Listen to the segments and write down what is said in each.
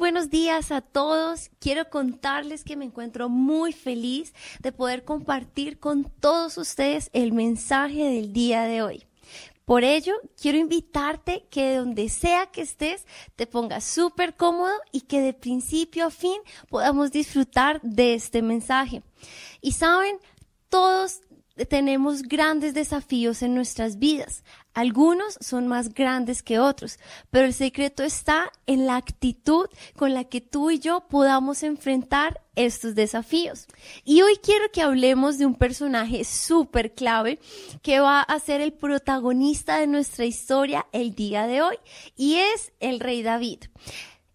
buenos días a todos. Quiero contarles que me encuentro muy feliz de poder compartir con todos ustedes el mensaje del día de hoy. Por ello, quiero invitarte que de donde sea que estés, te pongas súper cómodo y que de principio a fin podamos disfrutar de este mensaje. Y saben, todos tenemos grandes desafíos en nuestras vidas. Algunos son más grandes que otros, pero el secreto está en la actitud con la que tú y yo podamos enfrentar estos desafíos. Y hoy quiero que hablemos de un personaje súper clave que va a ser el protagonista de nuestra historia el día de hoy y es el rey David.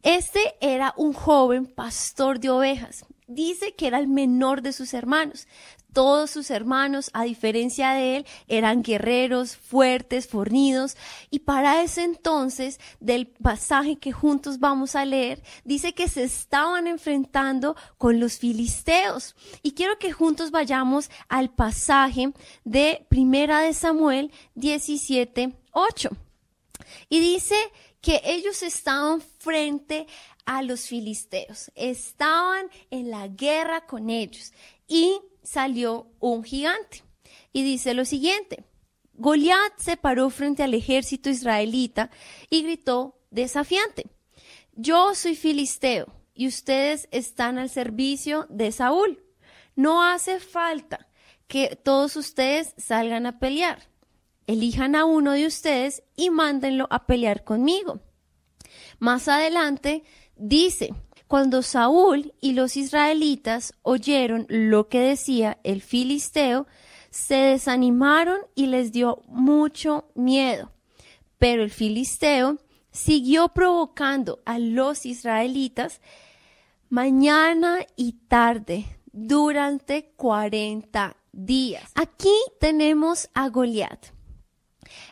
Este era un joven pastor de ovejas. Dice que era el menor de sus hermanos. Todos sus hermanos, a diferencia de él, eran guerreros, fuertes, fornidos. Y para ese entonces, del pasaje que juntos vamos a leer, dice que se estaban enfrentando con los filisteos. Y quiero que juntos vayamos al pasaje de Primera de Samuel 17, 8. Y dice que ellos estaban frente a los filisteos, estaban en la guerra con ellos y salió un gigante. Y dice lo siguiente, Goliat se paró frente al ejército israelita y gritó desafiante, yo soy filisteo y ustedes están al servicio de Saúl. No hace falta que todos ustedes salgan a pelear. Elijan a uno de ustedes y mándenlo a pelear conmigo. Más adelante dice, cuando Saúl y los israelitas oyeron lo que decía el filisteo, se desanimaron y les dio mucho miedo. Pero el filisteo siguió provocando a los israelitas mañana y tarde durante 40 días. Aquí tenemos a Goliat,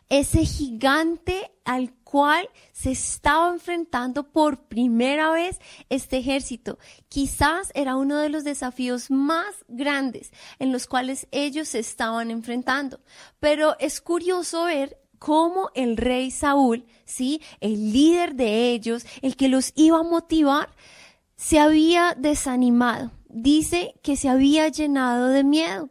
ese gigante al cual se estaba enfrentando por primera vez este ejército. Quizás era uno de los desafíos más grandes en los cuales ellos se estaban enfrentando. Pero es curioso ver cómo el rey Saúl, sí, el líder de ellos, el que los iba a motivar, se había desanimado. Dice que se había llenado de miedo.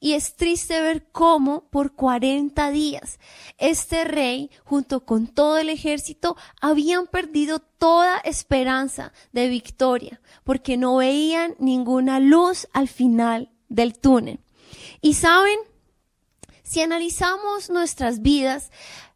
Y es triste ver cómo por 40 días este rey, junto con todo el ejército, habían perdido toda esperanza de victoria, porque no veían ninguna luz al final del túnel. Y saben, si analizamos nuestras vidas,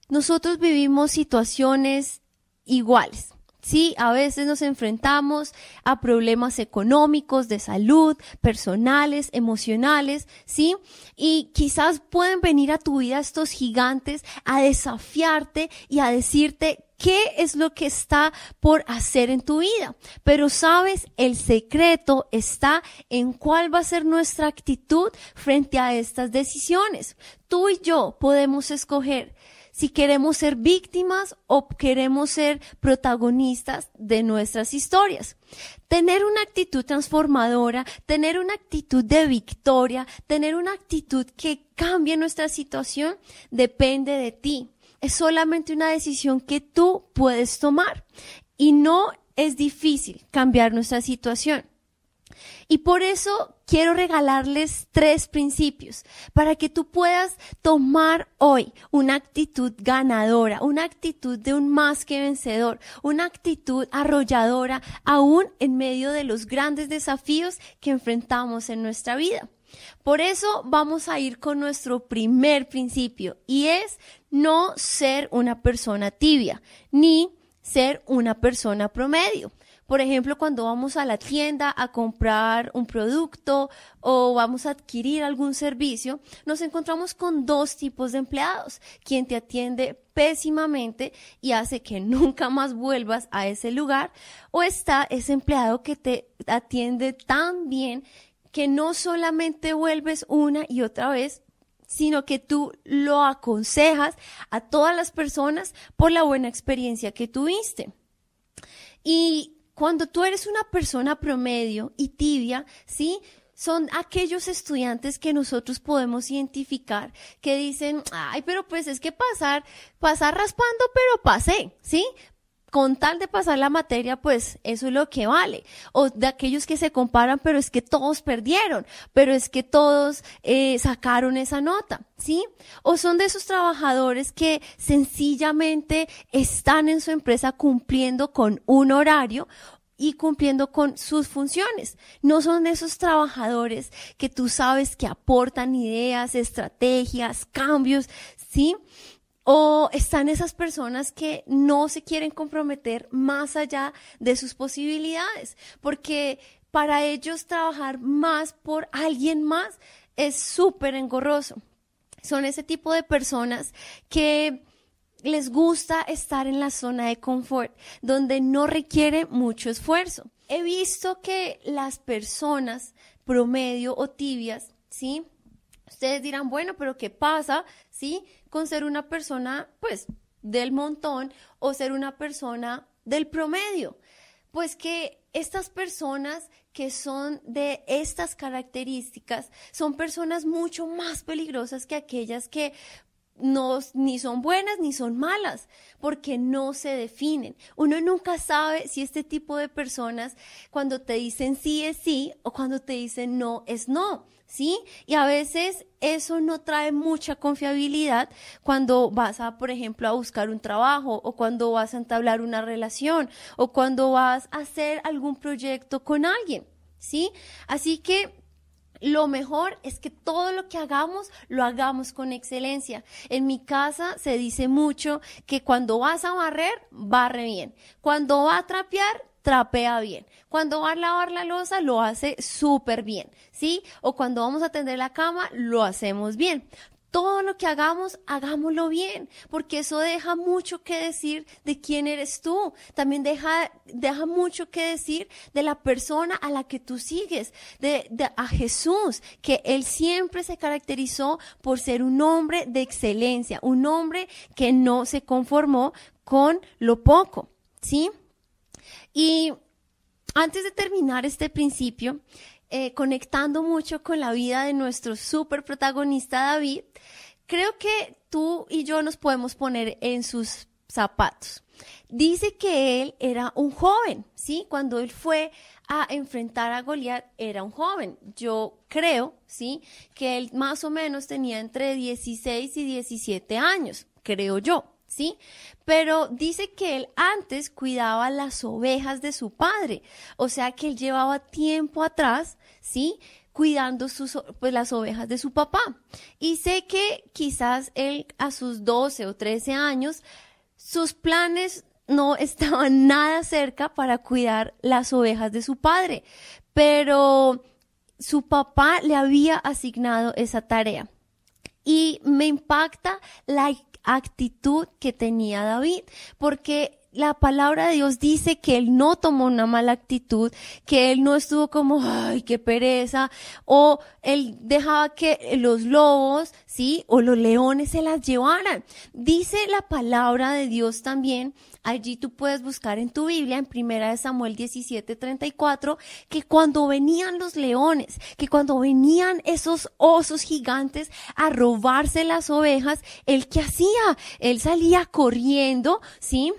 nosotros vivimos situaciones iguales. Sí, a veces nos enfrentamos a problemas económicos, de salud, personales, emocionales, ¿sí? Y quizás pueden venir a tu vida estos gigantes a desafiarte y a decirte qué es lo que está por hacer en tu vida. Pero sabes, el secreto está en cuál va a ser nuestra actitud frente a estas decisiones. Tú y yo podemos escoger si queremos ser víctimas o queremos ser protagonistas de nuestras historias. Tener una actitud transformadora, tener una actitud de victoria, tener una actitud que cambie nuestra situación, depende de ti. Es solamente una decisión que tú puedes tomar y no es difícil cambiar nuestra situación. Y por eso quiero regalarles tres principios para que tú puedas tomar hoy una actitud ganadora, una actitud de un más que vencedor, una actitud arrolladora aún en medio de los grandes desafíos que enfrentamos en nuestra vida. Por eso vamos a ir con nuestro primer principio y es no ser una persona tibia ni ser una persona promedio. Por ejemplo, cuando vamos a la tienda a comprar un producto o vamos a adquirir algún servicio, nos encontramos con dos tipos de empleados. Quien te atiende pésimamente y hace que nunca más vuelvas a ese lugar. O está ese empleado que te atiende tan bien que no solamente vuelves una y otra vez, sino que tú lo aconsejas a todas las personas por la buena experiencia que tuviste. Y cuando tú eres una persona promedio y tibia, ¿sí? Son aquellos estudiantes que nosotros podemos identificar que dicen, ay, pero pues es que pasar, pasar raspando, pero pasé, ¿sí? Con tal de pasar la materia, pues eso es lo que vale. O de aquellos que se comparan, pero es que todos perdieron, pero es que todos eh, sacaron esa nota, ¿sí? O son de esos trabajadores que sencillamente están en su empresa cumpliendo con un horario y cumpliendo con sus funciones. No son de esos trabajadores que tú sabes que aportan ideas, estrategias, cambios, ¿sí? O están esas personas que no se quieren comprometer más allá de sus posibilidades, porque para ellos trabajar más por alguien más es súper engorroso. Son ese tipo de personas que les gusta estar en la zona de confort, donde no requiere mucho esfuerzo. He visto que las personas promedio o tibias, ¿sí? Ustedes dirán, bueno, pero ¿qué pasa, sí? Con ser una persona, pues, del montón o ser una persona del promedio. Pues que estas personas que son de estas características son personas mucho más peligrosas que aquellas que no, ni son buenas ni son malas, porque no se definen. Uno nunca sabe si este tipo de personas, cuando te dicen sí es sí o cuando te dicen no es no. ¿sí? Y a veces eso no trae mucha confiabilidad cuando vas a, por ejemplo, a buscar un trabajo o cuando vas a entablar una relación o cuando vas a hacer algún proyecto con alguien, ¿sí? Así que lo mejor es que todo lo que hagamos lo hagamos con excelencia. En mi casa se dice mucho que cuando vas a barrer, barre bien. Cuando va a trapear, trapea bien. Cuando va a lavar la losa, lo hace súper bien, ¿sí? O cuando vamos a tender la cama, lo hacemos bien. Todo lo que hagamos, hagámoslo bien, porque eso deja mucho que decir de quién eres tú. También deja, deja mucho que decir de la persona a la que tú sigues, de, de a Jesús, que él siempre se caracterizó por ser un hombre de excelencia, un hombre que no se conformó con lo poco, ¿sí? Y antes de terminar este principio, eh, conectando mucho con la vida de nuestro super protagonista David, creo que tú y yo nos podemos poner en sus zapatos. Dice que él era un joven, ¿sí? Cuando él fue a enfrentar a Goliat, era un joven. Yo creo, ¿sí? Que él más o menos tenía entre 16 y 17 años, creo yo. ¿sí? Pero dice que él antes cuidaba las ovejas de su padre, o sea que él llevaba tiempo atrás, ¿sí? cuidando sus, pues, las ovejas de su papá. Y sé que quizás él a sus 12 o 13 años, sus planes no estaban nada cerca para cuidar las ovejas de su padre, pero su papá le había asignado esa tarea. Y me impacta la actitud que tenía David, porque la palabra de Dios dice que él no tomó una mala actitud, que él no estuvo como, ay, qué pereza, o él dejaba que los lobos, sí, o los leones se las llevaran. Dice la palabra de Dios también Allí tú puedes buscar en tu Biblia, en primera de Samuel 17:34, que cuando venían los leones, que cuando venían esos osos gigantes a robarse las ovejas, ¿él qué hacía? Él salía corriendo, ¿sí?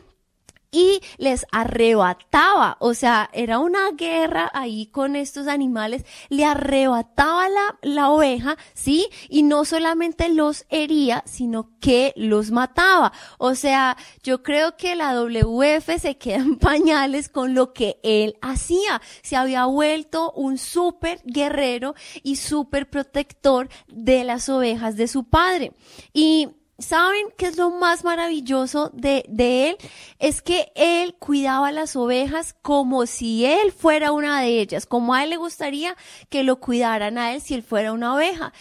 Y les arrebataba, o sea, era una guerra ahí con estos animales, le arrebataba la, la oveja, ¿sí? Y no solamente los hería, sino que los mataba. O sea, yo creo que la WF se queda en pañales con lo que él hacía. Se había vuelto un súper guerrero y súper protector de las ovejas de su padre. Y ¿Saben qué es lo más maravilloso de, de, él? Es que él cuidaba las ovejas como si él fuera una de ellas, como a él le gustaría que lo cuidaran a él si él fuera una oveja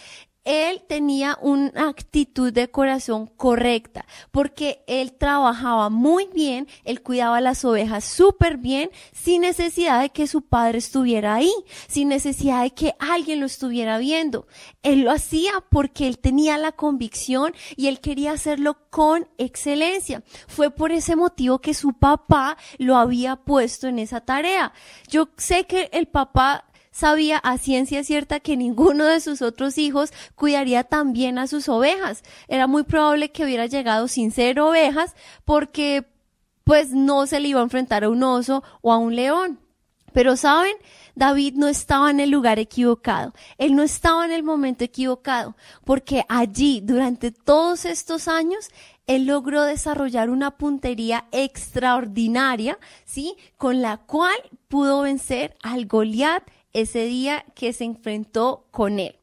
él tenía una actitud de corazón correcta, porque él trabajaba muy bien, él cuidaba las ovejas súper bien, sin necesidad de que su padre estuviera ahí, sin necesidad de que alguien lo estuviera viendo. Él lo hacía porque él tenía la convicción y él quería hacerlo con excelencia. Fue por ese motivo que su papá lo había puesto en esa tarea. Yo sé que el papá sabía a ciencia cierta que ninguno de sus otros hijos cuidaría tan bien a sus ovejas. Era muy probable que hubiera llegado sin ser ovejas porque pues no se le iba a enfrentar a un oso o a un león. Pero saben, David no estaba en el lugar equivocado. Él no estaba en el momento equivocado, porque allí, durante todos estos años, él logró desarrollar una puntería extraordinaria, ¿sí? Con la cual pudo vencer al Goliat ese día que se enfrentó con él.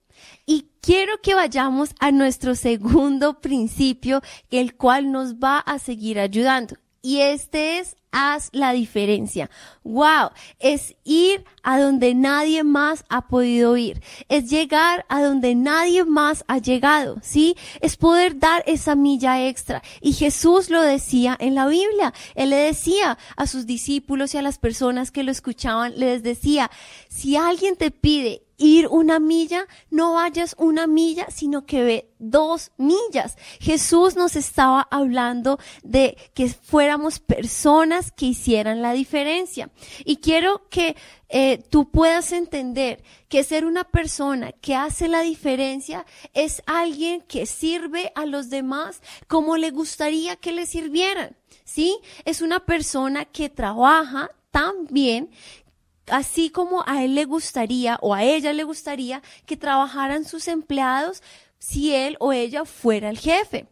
Y quiero que vayamos a nuestro segundo principio, el cual nos va a seguir ayudando. Y este es haz la diferencia. Wow, es ir a donde nadie más ha podido ir. Es llegar a donde nadie más ha llegado, ¿sí? Es poder dar esa milla extra. Y Jesús lo decía en la Biblia. Él le decía a sus discípulos y a las personas que lo escuchaban, les decía, si alguien te pide ir una milla, no vayas una milla, sino que ve dos millas. Jesús nos estaba hablando de que fuéramos personas que hicieran la diferencia. Y quiero que eh, tú puedas entender que ser una persona que hace la diferencia es alguien que sirve a los demás como le gustaría que le sirvieran. ¿Sí? Es una persona que trabaja tan bien así como a él le gustaría o a ella le gustaría que trabajaran sus empleados si él o ella fuera el jefe.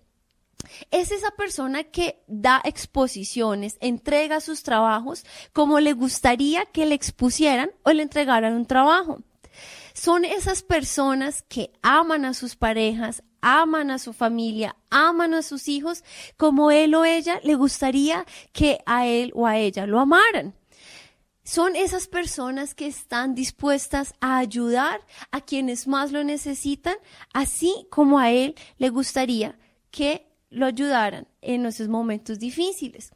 Es esa persona que da exposiciones, entrega sus trabajos como le gustaría que le expusieran o le entregaran un trabajo. Son esas personas que aman a sus parejas, aman a su familia, aman a sus hijos como él o ella le gustaría que a él o a ella lo amaran son esas personas que están dispuestas a ayudar a quienes más lo necesitan, así como a él le gustaría que lo ayudaran en esos momentos difíciles.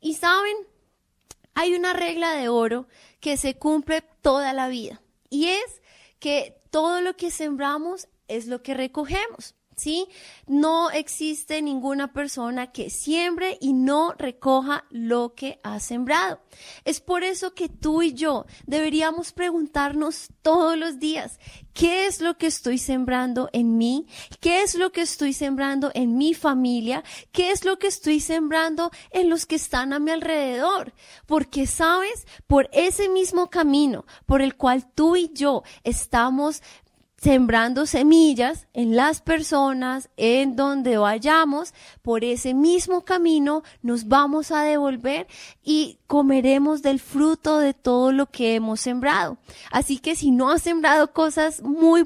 Y saben, hay una regla de oro que se cumple toda la vida y es que todo lo que sembramos es lo que recogemos. ¿Sí? No existe ninguna persona que siembre y no recoja lo que ha sembrado. Es por eso que tú y yo deberíamos preguntarnos todos los días, ¿qué es lo que estoy sembrando en mí? ¿Qué es lo que estoy sembrando en mi familia? ¿Qué es lo que estoy sembrando en los que están a mi alrededor? Porque sabes, por ese mismo camino por el cual tú y yo estamos sembrando semillas en las personas, en donde vayamos, por ese mismo camino nos vamos a devolver y comeremos del fruto de todo lo que hemos sembrado. Así que si no has sembrado cosas muy,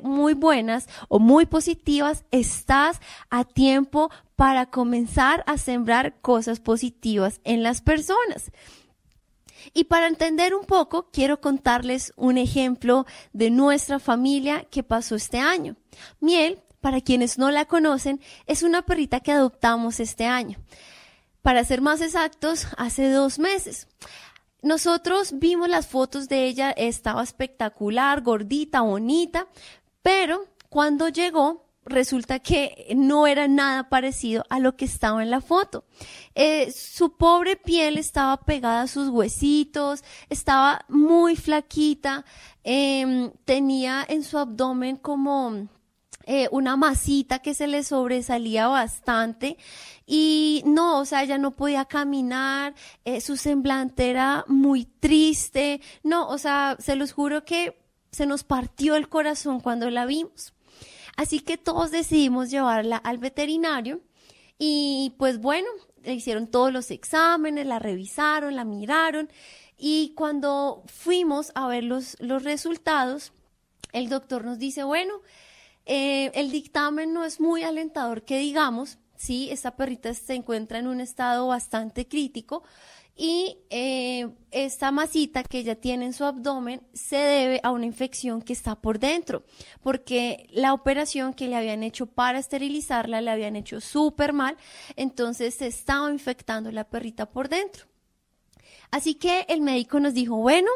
muy buenas o muy positivas, estás a tiempo para comenzar a sembrar cosas positivas en las personas. Y para entender un poco, quiero contarles un ejemplo de nuestra familia que pasó este año. Miel, para quienes no la conocen, es una perrita que adoptamos este año. Para ser más exactos, hace dos meses. Nosotros vimos las fotos de ella, estaba espectacular, gordita, bonita, pero cuando llegó, resulta que no era nada parecido a lo que estaba en la foto. Eh, su pobre piel estaba pegada a sus huesitos, estaba muy flaquita, em, tenía en su abdomen como eh, una masita que se le sobresalía bastante y no, o sea, ella no podía caminar, eh, su semblante era muy triste, no, o sea, se los juro que se nos partió el corazón cuando la vimos. Así que todos decidimos llevarla al veterinario y pues bueno, le hicieron todos los exámenes, la revisaron, la miraron y cuando fuimos a ver los, los resultados, el doctor nos dice, bueno, eh, el dictamen no es muy alentador que digamos, sí, esta perrita se encuentra en un estado bastante crítico, y eh, esta masita que ella tiene en su abdomen se debe a una infección que está por dentro, porque la operación que le habían hecho para esterilizarla le habían hecho súper mal, entonces se estaba infectando la perrita por dentro. Así que el médico nos dijo, bueno,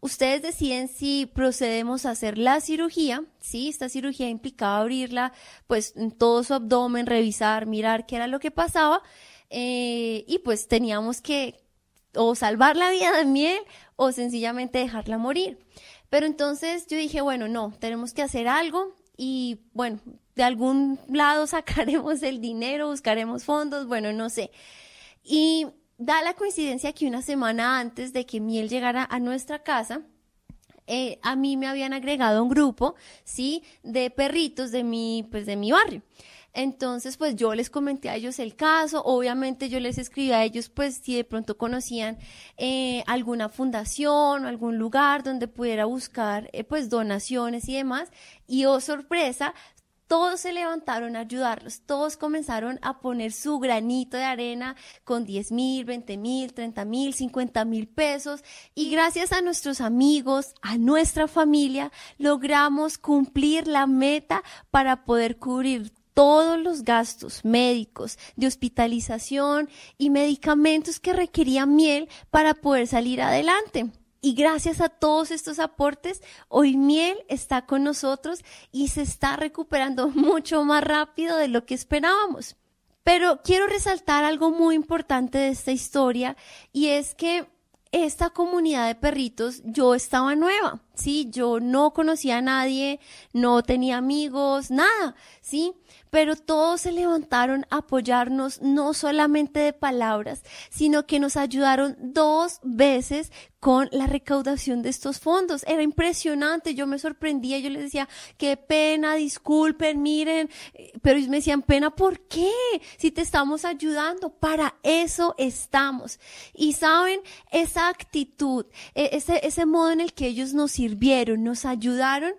ustedes deciden si procedemos a hacer la cirugía, sí, esta cirugía implicaba abrirla, pues en todo su abdomen, revisar, mirar qué era lo que pasaba, eh, y pues teníamos que o salvar la vida de miel o sencillamente dejarla morir. Pero entonces yo dije, bueno, no, tenemos que hacer algo y bueno, de algún lado sacaremos el dinero, buscaremos fondos, bueno, no sé. Y da la coincidencia que una semana antes de que Miel llegara a nuestra casa, eh, a mí me habían agregado un grupo, ¿sí? De perritos de mi, pues de mi barrio. Entonces, pues yo les comenté a ellos el caso, obviamente yo les escribí a ellos, pues si de pronto conocían eh, alguna fundación o algún lugar donde pudiera buscar, eh, pues donaciones y demás. Y oh sorpresa, todos se levantaron a ayudarlos, todos comenzaron a poner su granito de arena con 10 mil, 20 mil, 30 mil, 50 mil pesos. Y gracias a nuestros amigos, a nuestra familia, logramos cumplir la meta para poder cubrir todos los gastos médicos, de hospitalización y medicamentos que requería miel para poder salir adelante. Y gracias a todos estos aportes, hoy Miel está con nosotros y se está recuperando mucho más rápido de lo que esperábamos. Pero quiero resaltar algo muy importante de esta historia y es que esta comunidad de perritos yo estaba nueva, ¿sí? Yo no conocía a nadie, no tenía amigos, nada, ¿sí? pero todos se levantaron a apoyarnos no solamente de palabras, sino que nos ayudaron dos veces con la recaudación de estos fondos. Era impresionante, yo me sorprendía, yo les decía, qué pena, disculpen, miren, pero ellos me decían, pena, ¿por qué? Si te estamos ayudando, para eso estamos. Y saben, esa actitud, e-, ese, ese modo en el que ellos nos sirvieron, nos ayudaron,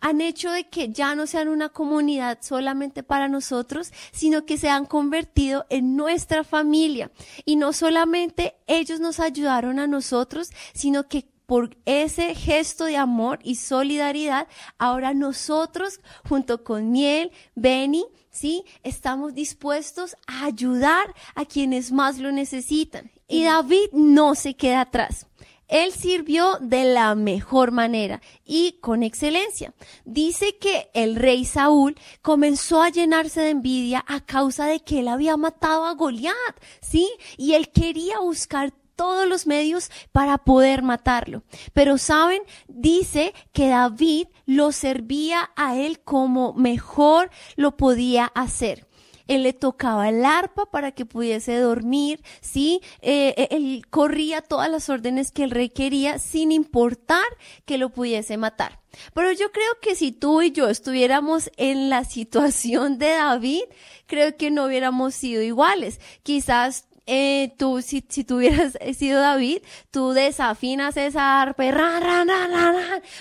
han hecho de que ya no sean una comunidad solamente para nosotros, sino que se han convertido en nuestra familia. Y no solamente ellos nos ayudaron a nosotros, sino que por ese gesto de amor y solidaridad, ahora nosotros, junto con Miel, Benny, ¿sí? Estamos dispuestos a ayudar a quienes más lo necesitan. Y David no se queda atrás. Él sirvió de la mejor manera y con excelencia. Dice que el rey Saúl comenzó a llenarse de envidia a causa de que él había matado a Goliat, ¿sí? Y él quería buscar todos los medios para poder matarlo. Pero saben, dice que David lo servía a él como mejor lo podía hacer él le tocaba el arpa para que pudiese dormir, ¿sí? Eh, eh, él corría todas las órdenes que él requería sin importar que lo pudiese matar. Pero yo creo que si tú y yo estuviéramos en la situación de David, creo que no hubiéramos sido iguales. Quizás eh, tú, si, si tú hubieras sido David, tú desafinas esa arpa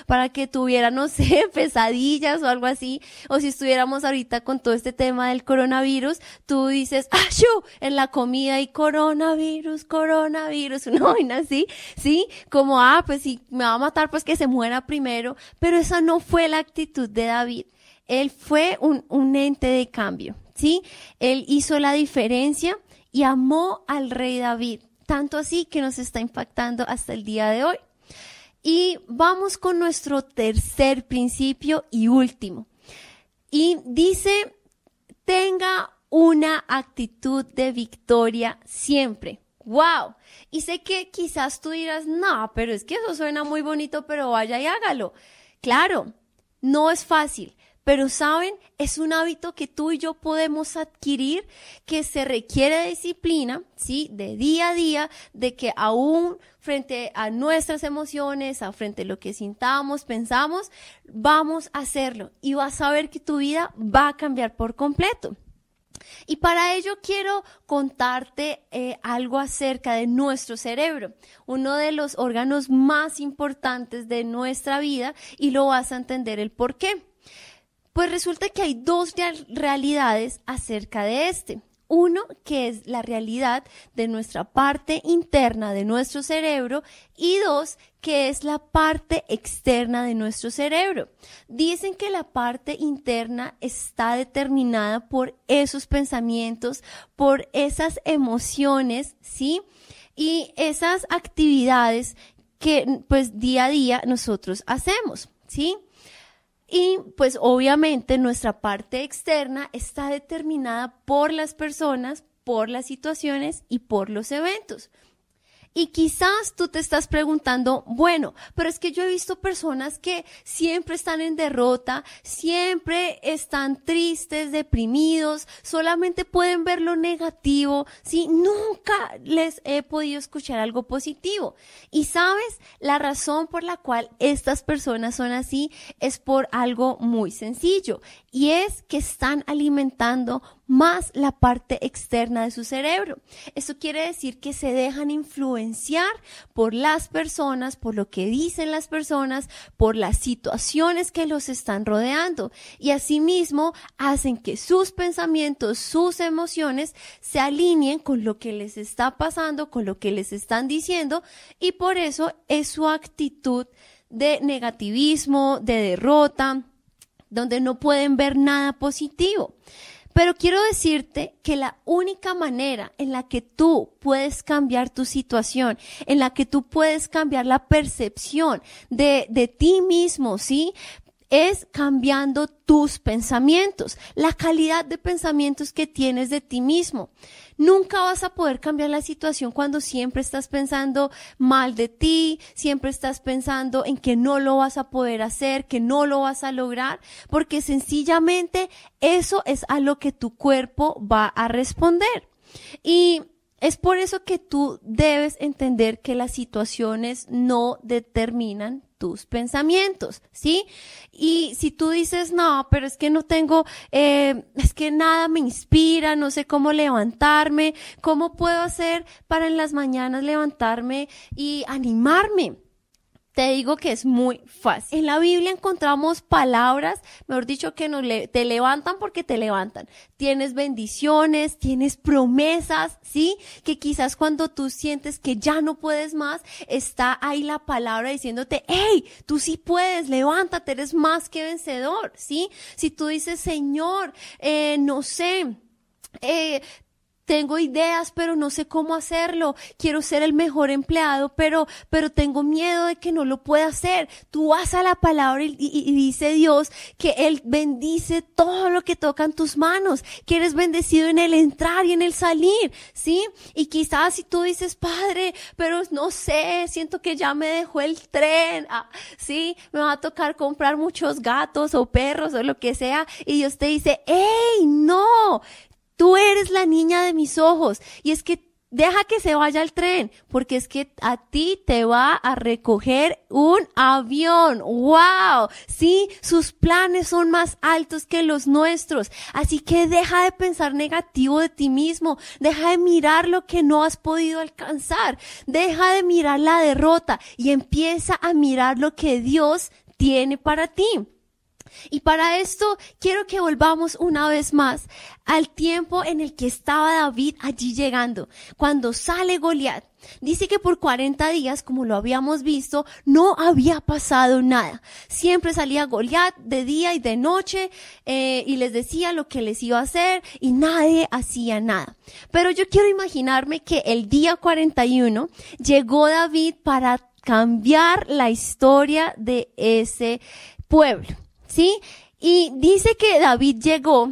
para que tuviera, no sé, pesadillas o algo así. O si estuviéramos ahorita con todo este tema del coronavirus, tú dices, ¡Ashu! En la comida y coronavirus, coronavirus, una vaina así, ¿sí? Como, ah, pues si me va a matar, pues que se muera primero. Pero esa no fue la actitud de David. Él fue un, un ente de cambio, ¿sí? Él hizo la diferencia y amó al rey David, tanto así que nos está impactando hasta el día de hoy. Y vamos con nuestro tercer principio y último. Y dice, tenga una actitud de victoria siempre. ¡Wow! Y sé que quizás tú dirás, no, pero es que eso suena muy bonito, pero vaya y hágalo. Claro, no es fácil, pero saben, es un hábito que tú y yo podemos adquirir que se requiere disciplina, ¿sí? De día a día, de que aún frente a nuestras emociones, a frente a lo que sintamos, pensamos, vamos a hacerlo y vas a ver que tu vida va a cambiar por completo. Y para ello quiero contarte eh, algo acerca de nuestro cerebro, uno de los órganos más importantes de nuestra vida y lo vas a entender el por qué. Pues resulta que hay dos realidades acerca de este. Uno, que es la realidad de nuestra parte interna de nuestro cerebro y dos, que es la parte externa de nuestro cerebro. Dicen que la parte interna está determinada por esos pensamientos, por esas emociones, ¿sí? Y esas actividades que pues día a día nosotros hacemos, ¿sí? Y pues obviamente nuestra parte externa está determinada por las personas, por las situaciones y por los eventos. Y quizás tú te estás preguntando, bueno, pero es que yo he visto personas que siempre están en derrota, siempre están tristes, deprimidos, solamente pueden ver lo negativo, ¿sí? Nunca les he podido escuchar algo positivo. Y sabes, la razón por la cual estas personas son así es por algo muy sencillo y es que están alimentando más la parte externa de su cerebro. Eso quiere decir que se dejan influenciar por las personas, por lo que dicen las personas, por las situaciones que los están rodeando y asimismo hacen que sus pensamientos, sus emociones se alineen con lo que les está pasando, con lo que les están diciendo y por eso es su actitud de negativismo, de derrota, donde no pueden ver nada positivo. Pero quiero decirte que la única manera en la que tú puedes cambiar tu situación, en la que tú puedes cambiar la percepción de, de ti mismo, ¿sí? Es cambiando tus pensamientos, la calidad de pensamientos que tienes de ti mismo. Nunca vas a poder cambiar la situación cuando siempre estás pensando mal de ti, siempre estás pensando en que no lo vas a poder hacer, que no lo vas a lograr, porque sencillamente eso es a lo que tu cuerpo va a responder. Y es por eso que tú debes entender que las situaciones no determinan tus pensamientos, ¿sí? Y si tú dices, no, pero es que no tengo, eh, es que nada me inspira, no sé cómo levantarme, ¿cómo puedo hacer para en las mañanas levantarme y animarme? Te digo que es muy fácil. En la Biblia encontramos palabras, mejor dicho, que nos te levantan porque te levantan. Tienes bendiciones, tienes promesas, ¿sí? Que quizás cuando tú sientes que ya no puedes más, está ahí la palabra diciéndote, hey, tú sí puedes, levántate, eres más que vencedor, ¿sí? Si tú dices, Señor, eh, no sé, eh, tengo ideas, pero no sé cómo hacerlo. Quiero ser el mejor empleado, pero, pero tengo miedo de que no lo pueda hacer. Tú vas a la palabra y, dice Dios que Él bendice todo lo que tocan tus manos, que eres bendecido en el entrar y en el salir, ¿sí? Y quizás si tú dices, Padre, pero no sé, siento que ya me dejó el tren, ah, ¿sí? Me va a tocar comprar muchos gatos o perros o lo que sea. Y Dios te dice, ¡Ey, no! Tú eres la niña de mis ojos. Y es que deja que se vaya el tren, porque es que a ti te va a recoger un avión. ¡Wow! Sí, sus planes son más altos que los nuestros. Así que deja de pensar negativo de ti mismo. Deja de mirar lo que no has podido alcanzar. Deja de mirar la derrota y empieza a mirar lo que Dios tiene para ti. Y para esto quiero que volvamos una vez más al tiempo en el que estaba David allí llegando, cuando sale Goliat. Dice que por 40 días, como lo habíamos visto, no había pasado nada. Siempre salía Goliat de día y de noche eh, y les decía lo que les iba a hacer y nadie hacía nada. Pero yo quiero imaginarme que el día 41 llegó David para cambiar la historia de ese pueblo. ¿Sí? Y dice que David llegó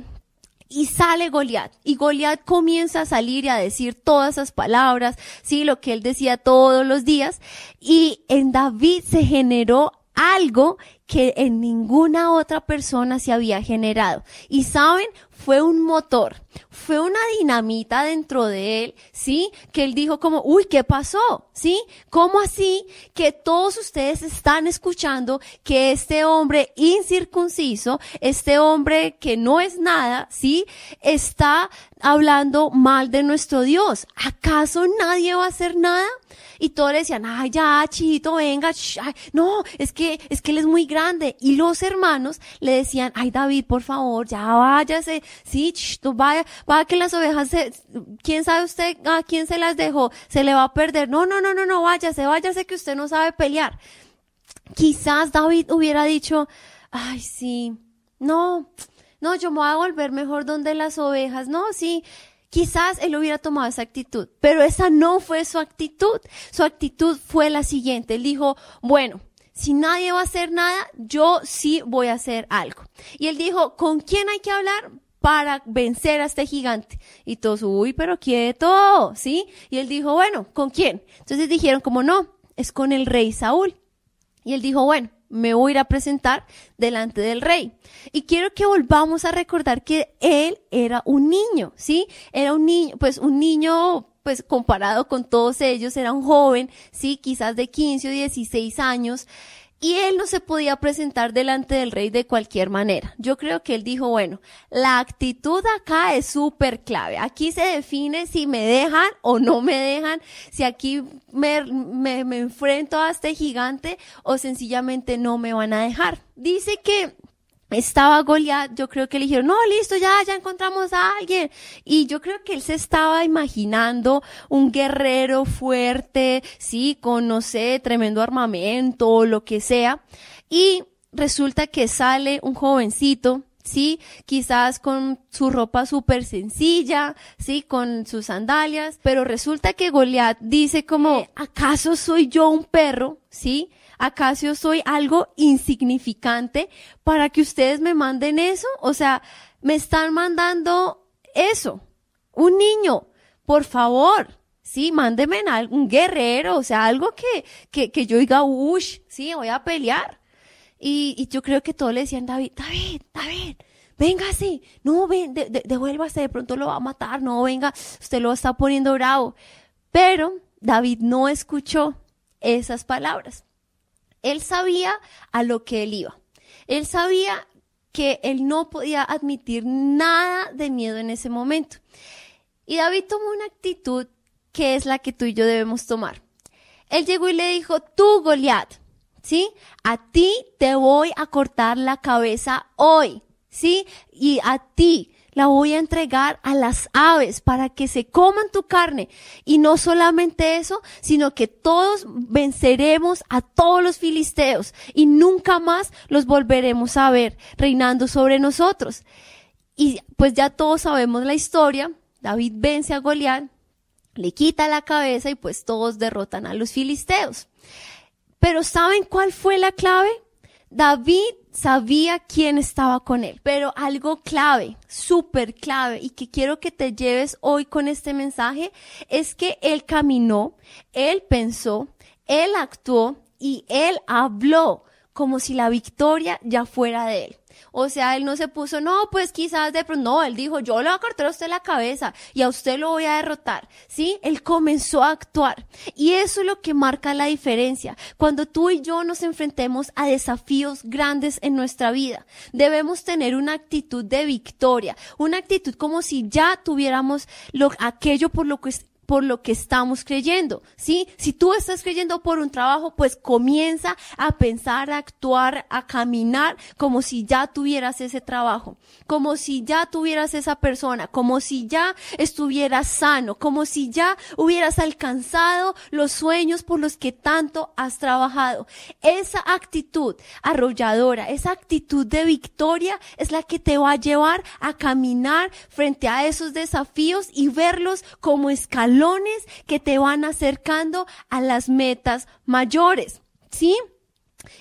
y sale Goliat. Y Goliat comienza a salir y a decir todas esas palabras, sí, lo que él decía todos los días. Y en David se generó algo que en ninguna otra persona se había generado. Y saben, fue un motor, fue una dinamita dentro de él, ¿sí? Que él dijo como, uy, ¿qué pasó? ¿Sí? ¿Cómo así que todos ustedes están escuchando que este hombre incircunciso, este hombre que no es nada, ¿sí? Está hablando mal de nuestro Dios. ¿Acaso nadie va a hacer nada? Y todos le decían, ay, ya, chito, venga, no, es que, es que él es muy grande. Y los hermanos le decían, ay, David, por favor, ya váyase, sí, vaya, vaya que las ovejas se, quién sabe usted a quién se las dejó, se le va a perder. No, no, no, no, no, váyase, váyase que usted no sabe pelear. Quizás David hubiera dicho, ay, sí, no, no, yo me voy a volver mejor donde las ovejas. No, sí, Quizás él hubiera tomado esa actitud, pero esa no fue su actitud. Su actitud fue la siguiente. Él dijo, bueno, si nadie va a hacer nada, yo sí voy a hacer algo. Y él dijo, ¿con quién hay que hablar? para vencer a este gigante. Y todos, uy, pero quieto, ¿sí? Y él dijo, bueno, ¿con quién? Entonces dijeron como no, es con el rey Saúl. Y él dijo, bueno, me voy a ir a presentar delante del rey. Y quiero que volvamos a recordar que él era un niño, ¿sí? Era un niño, pues un niño pues comparado con todos ellos, era un joven, sí, quizás de 15 o 16 años, y él no se podía presentar delante del rey de cualquier manera. Yo creo que él dijo, bueno, la actitud acá es súper clave. Aquí se define si me dejan o no me dejan, si aquí me, me, me enfrento a este gigante o sencillamente no me van a dejar. Dice que estaba Goliat, yo creo que le dijeron, no, listo, ya, ya encontramos a alguien. Y yo creo que él se estaba imaginando un guerrero fuerte, sí, con, no sé, tremendo armamento o lo que sea. Y resulta que sale un jovencito, sí, quizás con su ropa súper sencilla, sí, con sus sandalias, pero resulta que Goliat dice como, ¿acaso soy yo un perro? Sí, ¿Acaso soy algo insignificante para que ustedes me manden eso? O sea, me están mandando eso. Un niño, por favor, sí, mándeme un guerrero, o sea, algo que, que, que yo diga, ush, sí, voy a pelear. Y, yo creo que todos le decían, David, David, David, véngase, no, ven, de, devuélvase, de pronto lo va a matar, no, venga, usted lo está poniendo bravo. Pero David no escuchó esas palabras. Él sabía a lo que él iba. Él sabía que él no podía admitir nada de miedo en ese momento. Y David tomó una actitud que es la que tú y yo debemos tomar. Él llegó y le dijo, tú Goliat, ¿sí? A ti te voy a cortar la cabeza hoy, ¿sí? Y a ti la voy a entregar a las aves para que se coman tu carne. Y no solamente eso, sino que todos venceremos a todos los filisteos y nunca más los volveremos a ver reinando sobre nosotros. Y pues ya todos sabemos la historia. David vence a Goliat, le quita la cabeza y pues todos derrotan a los filisteos. Pero ¿saben cuál fue la clave? David sabía quién estaba con él, pero algo clave, súper clave y que quiero que te lleves hoy con este mensaje es que él caminó, él pensó, él actuó y él habló como si la victoria ya fuera de él. O sea, él no se puso, no, pues quizás de pronto, no, él dijo, yo le voy a cortar a usted la cabeza y a usted lo voy a derrotar. ¿Sí? Él comenzó a actuar. Y eso es lo que marca la diferencia. Cuando tú y yo nos enfrentemos a desafíos grandes en nuestra vida, debemos tener una actitud de victoria, una actitud como si ya tuviéramos lo, aquello por lo que por lo que estamos creyendo, ¿sí? Si tú estás creyendo por un trabajo, pues comienza a pensar, a actuar, a caminar como si ya tuvieras ese trabajo, como si ya tuvieras esa persona, como si ya estuvieras sano, como si ya hubieras alcanzado los sueños por los que tanto has trabajado. Esa actitud arrolladora, esa actitud de victoria es la que te va a llevar a caminar frente a esos desafíos y verlos como escalones que te van acercando a las metas mayores. ¿Sí?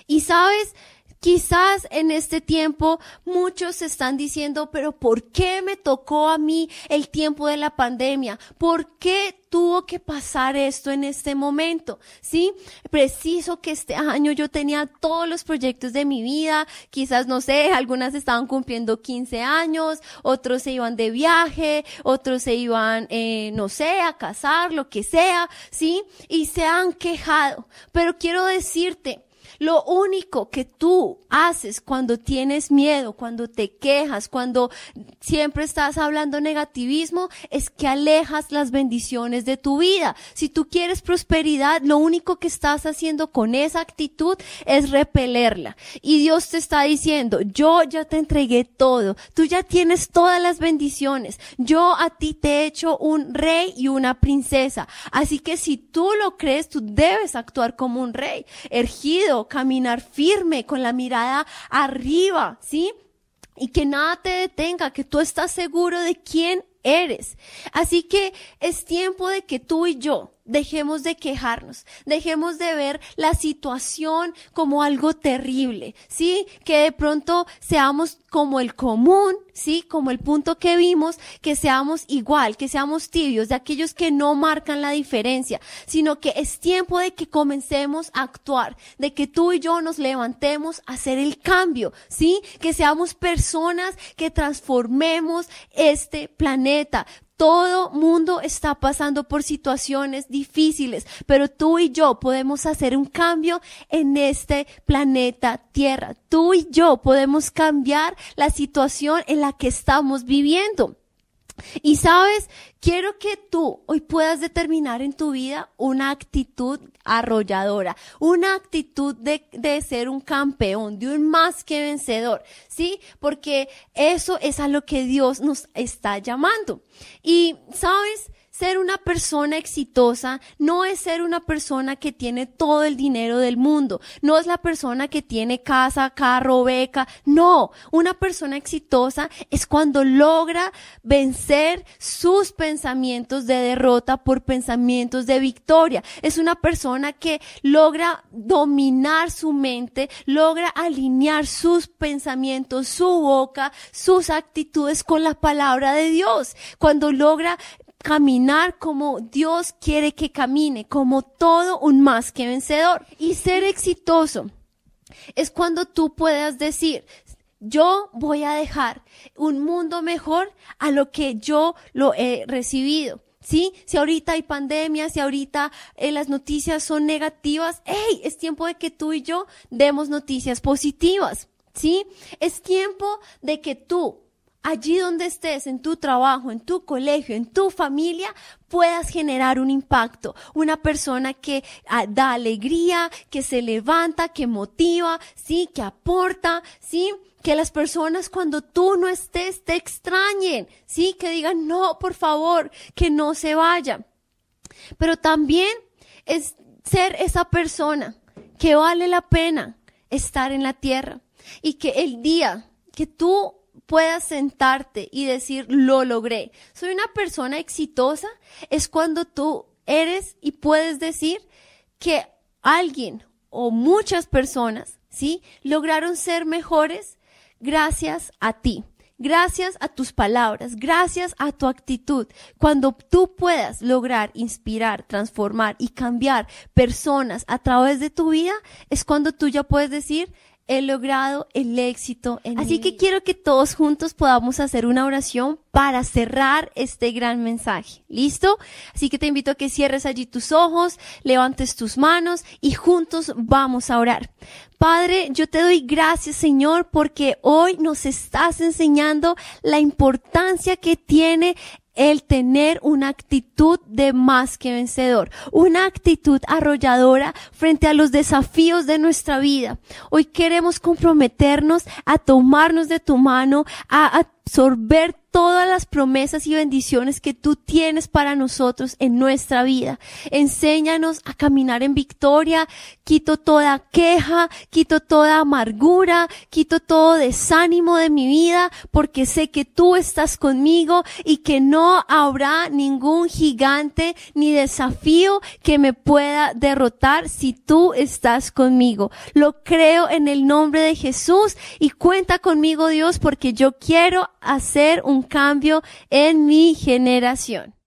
Y sabes, Quizás en este tiempo muchos están diciendo, pero ¿por qué me tocó a mí el tiempo de la pandemia? ¿Por qué tuvo que pasar esto en este momento? Sí, preciso que este año yo tenía todos los proyectos de mi vida, quizás no sé, algunas estaban cumpliendo 15 años, otros se iban de viaje, otros se iban, eh, no sé, a casar, lo que sea, sí, y se han quejado. Pero quiero decirte, lo único que tú haces cuando tienes miedo, cuando te quejas, cuando siempre estás hablando negativismo, es que alejas las bendiciones de tu vida. Si tú quieres prosperidad, lo único que estás haciendo con esa actitud es repelerla. Y Dios te está diciendo, yo ya te entregué todo. Tú ya tienes todas las bendiciones. Yo a ti te he hecho un rey y una princesa. Así que si tú lo crees, tú debes actuar como un rey, ergido, caminar firme, con la mirada arriba, ¿sí? Y que nada te detenga, que tú estás seguro de quién eres. Así que es tiempo de que tú y yo dejemos de quejarnos, dejemos de ver la situación como algo terrible, ¿sí? Que de pronto seamos como el común, ¿sí? Como el punto que vimos, que seamos igual, que seamos tibios, de aquellos que no marcan la diferencia, sino que es tiempo de que comencemos a actuar, de que tú y yo nos levantemos a hacer el cambio, ¿sí? Que seamos personas que transformemos este planeta. Todo mundo está pasando por situaciones difíciles, pero tú y yo podemos hacer un cambio en este planeta Tierra. Tú y yo podemos cambiar la situación en la que estamos viviendo. Y sabes, quiero que tú hoy puedas determinar en tu vida una actitud arrolladora, una actitud de, de, ser un campeón, de un más que vencedor, ¿sí? Porque eso es a lo que Dios nos está llamando. Y, ¿sabes? Ser una persona exitosa no es ser una persona que tiene todo el dinero del mundo, no es la persona que tiene casa, carro, beca, no, una persona exitosa es cuando logra vencer sus pensamientos de derrota por pensamientos de victoria, es una persona que logra dominar su mente, logra alinear sus pensamientos, su boca, sus actitudes con la palabra de Dios, cuando logra caminar como Dios quiere que camine, como todo un más que vencedor. Y ser exitoso es cuando tú puedas decir, yo voy a dejar un mundo mejor a lo que yo lo he recibido. ¿Sí? Si ahorita hay pandemia, si ahorita eh, las noticias son negativas, hey, es tiempo de que tú y yo demos noticias positivas. ¿Sí? Es tiempo de que tú allí donde estés, en tu trabajo, en tu colegio, en tu familia, puedas generar un impacto. Una persona que ah, da alegría, que se levanta, que motiva, sí, que aporta, sí. Que las personas cuando tú no estés te extrañen, sí, que digan, no, por favor, que no se vaya. Pero también es ser esa persona que vale la pena estar en la tierra y que el día que tú puedas sentarte y decir, lo logré. Soy una persona exitosa, es cuando tú eres y puedes decir que alguien o muchas personas, ¿sí? Lograron ser mejores gracias a ti. Gracias a tus palabras, gracias a tu actitud. Cuando tú puedas lograr inspirar, transformar y cambiar personas a través de tu vida, es cuando tú ya puedes decir, he logrado el éxito en Así que quiero que todos juntos podamos hacer una oración para cerrar este gran mensaje. ¿Listo? Así que te invito a que cierres allí tus ojos, levantes tus manos y juntos vamos a orar. Padre, yo te doy gracias, Señor, porque hoy nos estás enseñando la importancia que tiene el tener una actitud de más que vencedor, una actitud arrolladora frente a los desafíos de nuestra vida. Hoy queremos comprometernos a tomarnos de tu mano, a absorber todas las promesas y bendiciones que tú tienes para nosotros en nuestra vida. Enséñanos a caminar en victoria. Quito toda queja, quito toda amargura, quito todo desánimo de mi vida porque sé que tú estás conmigo y que no habrá ningún gigante ni desafío que me pueda derrotar si tú estás conmigo. Lo creo en el nombre de Jesús y cuenta conmigo Dios porque yo quiero hacer un cambio en mi generación.